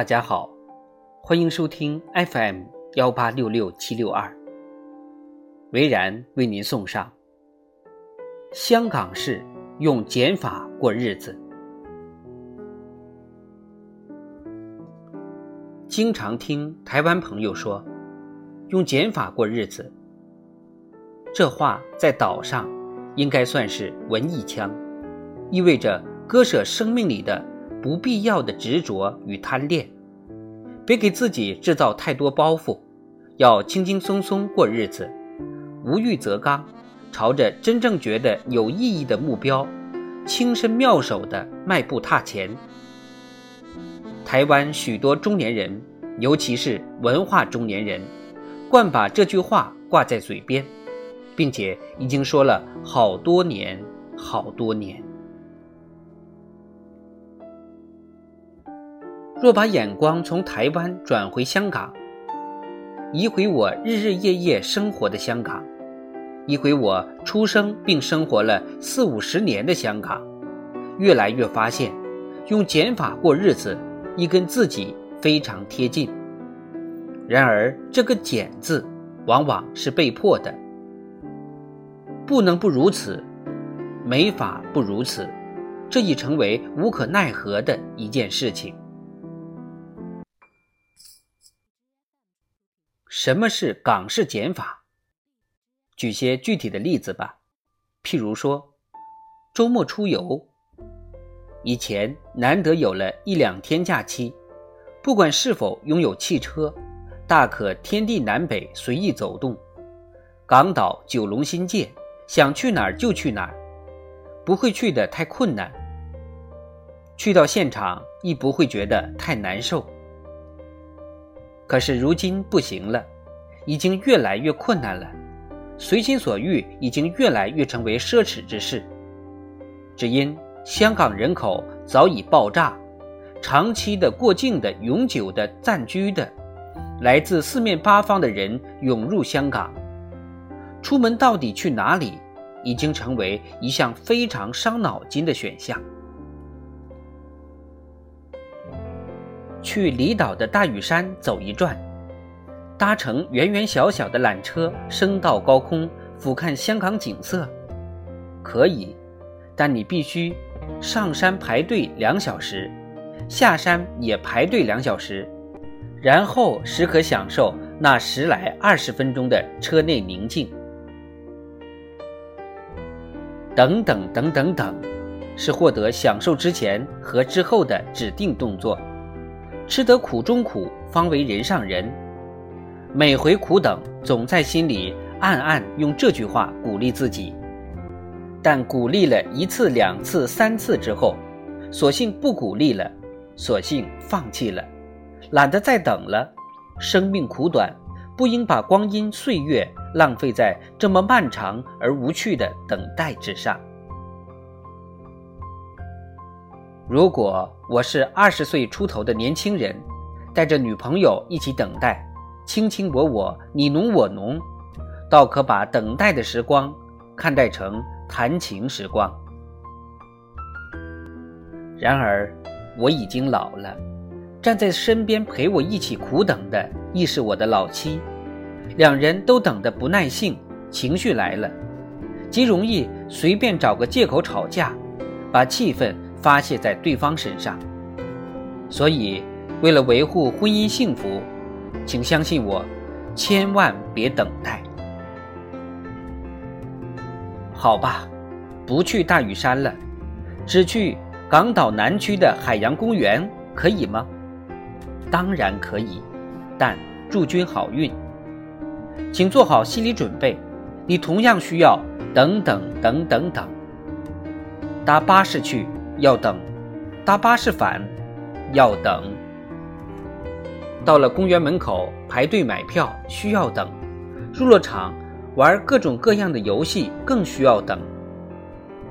大家好，欢迎收听 FM 幺八六六七六二。维然为您送上：香港式用减法过日子。经常听台湾朋友说，用减法过日子，这话在岛上应该算是文艺腔，意味着割舍生命里的。不必要的执着与贪恋，别给自己制造太多包袱，要轻轻松松过日子，无欲则刚，朝着真正觉得有意义的目标，轻身妙手的迈步踏前。台湾许多中年人，尤其是文化中年人，惯把这句话挂在嘴边，并且已经说了好多年，好多年。若把眼光从台湾转回香港，移回我日日夜夜生活的香港，移回我出生并生活了四五十年的香港，越来越发现，用减法过日子，已跟自己非常贴近。然而，这个“减”字，往往是被迫的，不能不如此，没法不如此，这已成为无可奈何的一件事情。什么是港式减法？举些具体的例子吧。譬如说，周末出游，以前难得有了一两天假期，不管是否拥有汽车，大可天地南北随意走动，港岛、九龙、新界，想去哪儿就去哪儿，不会去的太困难，去到现场亦不会觉得太难受。可是如今不行了，已经越来越困难了，随心所欲已经越来越成为奢侈之事。只因香港人口早已爆炸，长期的、过境的、永久的、暂居的，来自四面八方的人涌入香港，出门到底去哪里，已经成为一项非常伤脑筋的选项。去离岛的大屿山走一转，搭乘圆圆小小的缆车升到高空俯瞰香港景色，可以，但你必须上山排队两小时，下山也排队两小时，然后时可享受那十来二十分钟的车内宁静。等等等等等，是获得享受之前和之后的指定动作。吃得苦中苦，方为人上人。每回苦等，总在心里暗暗用这句话鼓励自己。但鼓励了一次、两次、三次之后，索性不鼓励了，索性放弃了，懒得再等了。生命苦短，不应把光阴岁月浪费在这么漫长而无趣的等待之上。如果我是二十岁出头的年轻人，带着女朋友一起等待，卿卿我我，你侬我侬，倒可把等待的时光看待成谈情时光。然而，我已经老了，站在身边陪我一起苦等的，亦是我的老妻。两人都等得不耐性，情绪来了，极容易随便找个借口吵架，把气氛。发泄在对方身上，所以为了维护婚姻幸福，请相信我，千万别等待。好吧，不去大屿山了，只去港岛南区的海洋公园，可以吗？当然可以，但祝君好运。请做好心理准备，你同样需要等等等等等，搭巴士去。要等，搭巴士返，要等。到了公园门口排队买票需要等，入了场玩各种各样的游戏更需要等。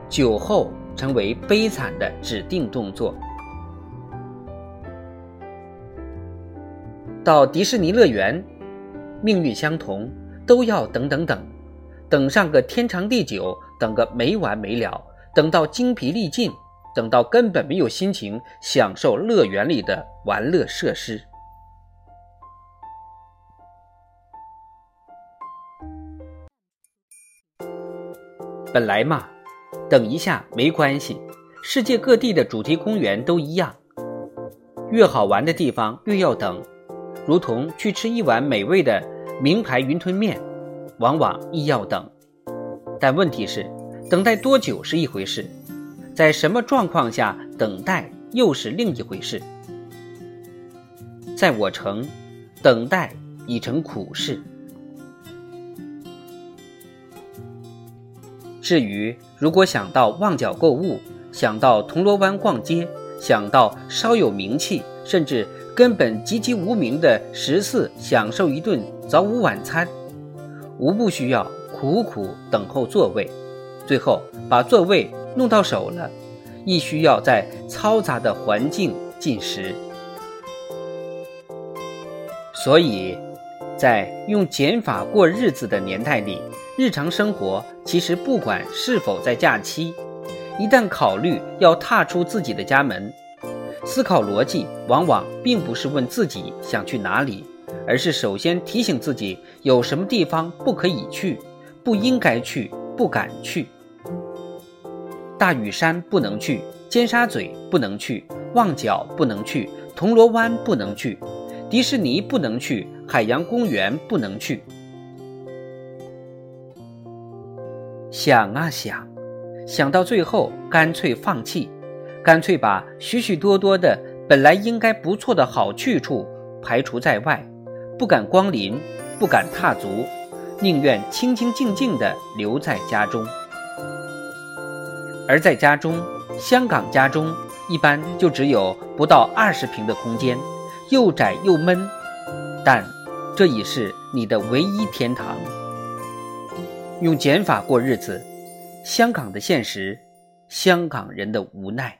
酒后成为悲惨的指定动作。到迪士尼乐园，命运相同，都要等等等，等上个天长地久，等个没完没了，等到精疲力尽。等到根本没有心情享受乐园里的玩乐设施。本来嘛，等一下没关系，世界各地的主题公园都一样，越好玩的地方越要等，如同去吃一碗美味的名牌云吞面，往往亦要等。但问题是，等待多久是一回事，在什么状况下等待又是另一回事。在我城，等待已成苦事。至于如果想到旺角购物，想到铜锣湾逛街，想到稍有名气，甚至根本籍籍无名的十四享受一顿早午晚餐，无不需要苦苦等候座位，最后把座位弄到手了，亦需要在嘈杂的环境进食。所以，在用减法过日子的年代里。日常生活其实不管是否在假期，一旦考虑要踏出自己的家门，思考逻辑往往并不是问自己想去哪里，而是首先提醒自己有什么地方不可以去、不应该去、不敢去。大屿山不能去，尖沙咀不能去，旺角不能去，铜锣湾不能去，迪士尼不能去，海洋公园不能去。想啊想，想到最后，干脆放弃，干脆把许许多多的本来应该不错的好去处排除在外，不敢光临，不敢踏足，宁愿清清静静地留在家中。而在家中，香港家中一般就只有不到二十平的空间，又窄又闷，但这已是你的唯一天堂。用减法过日子，香港的现实，香港人的无奈。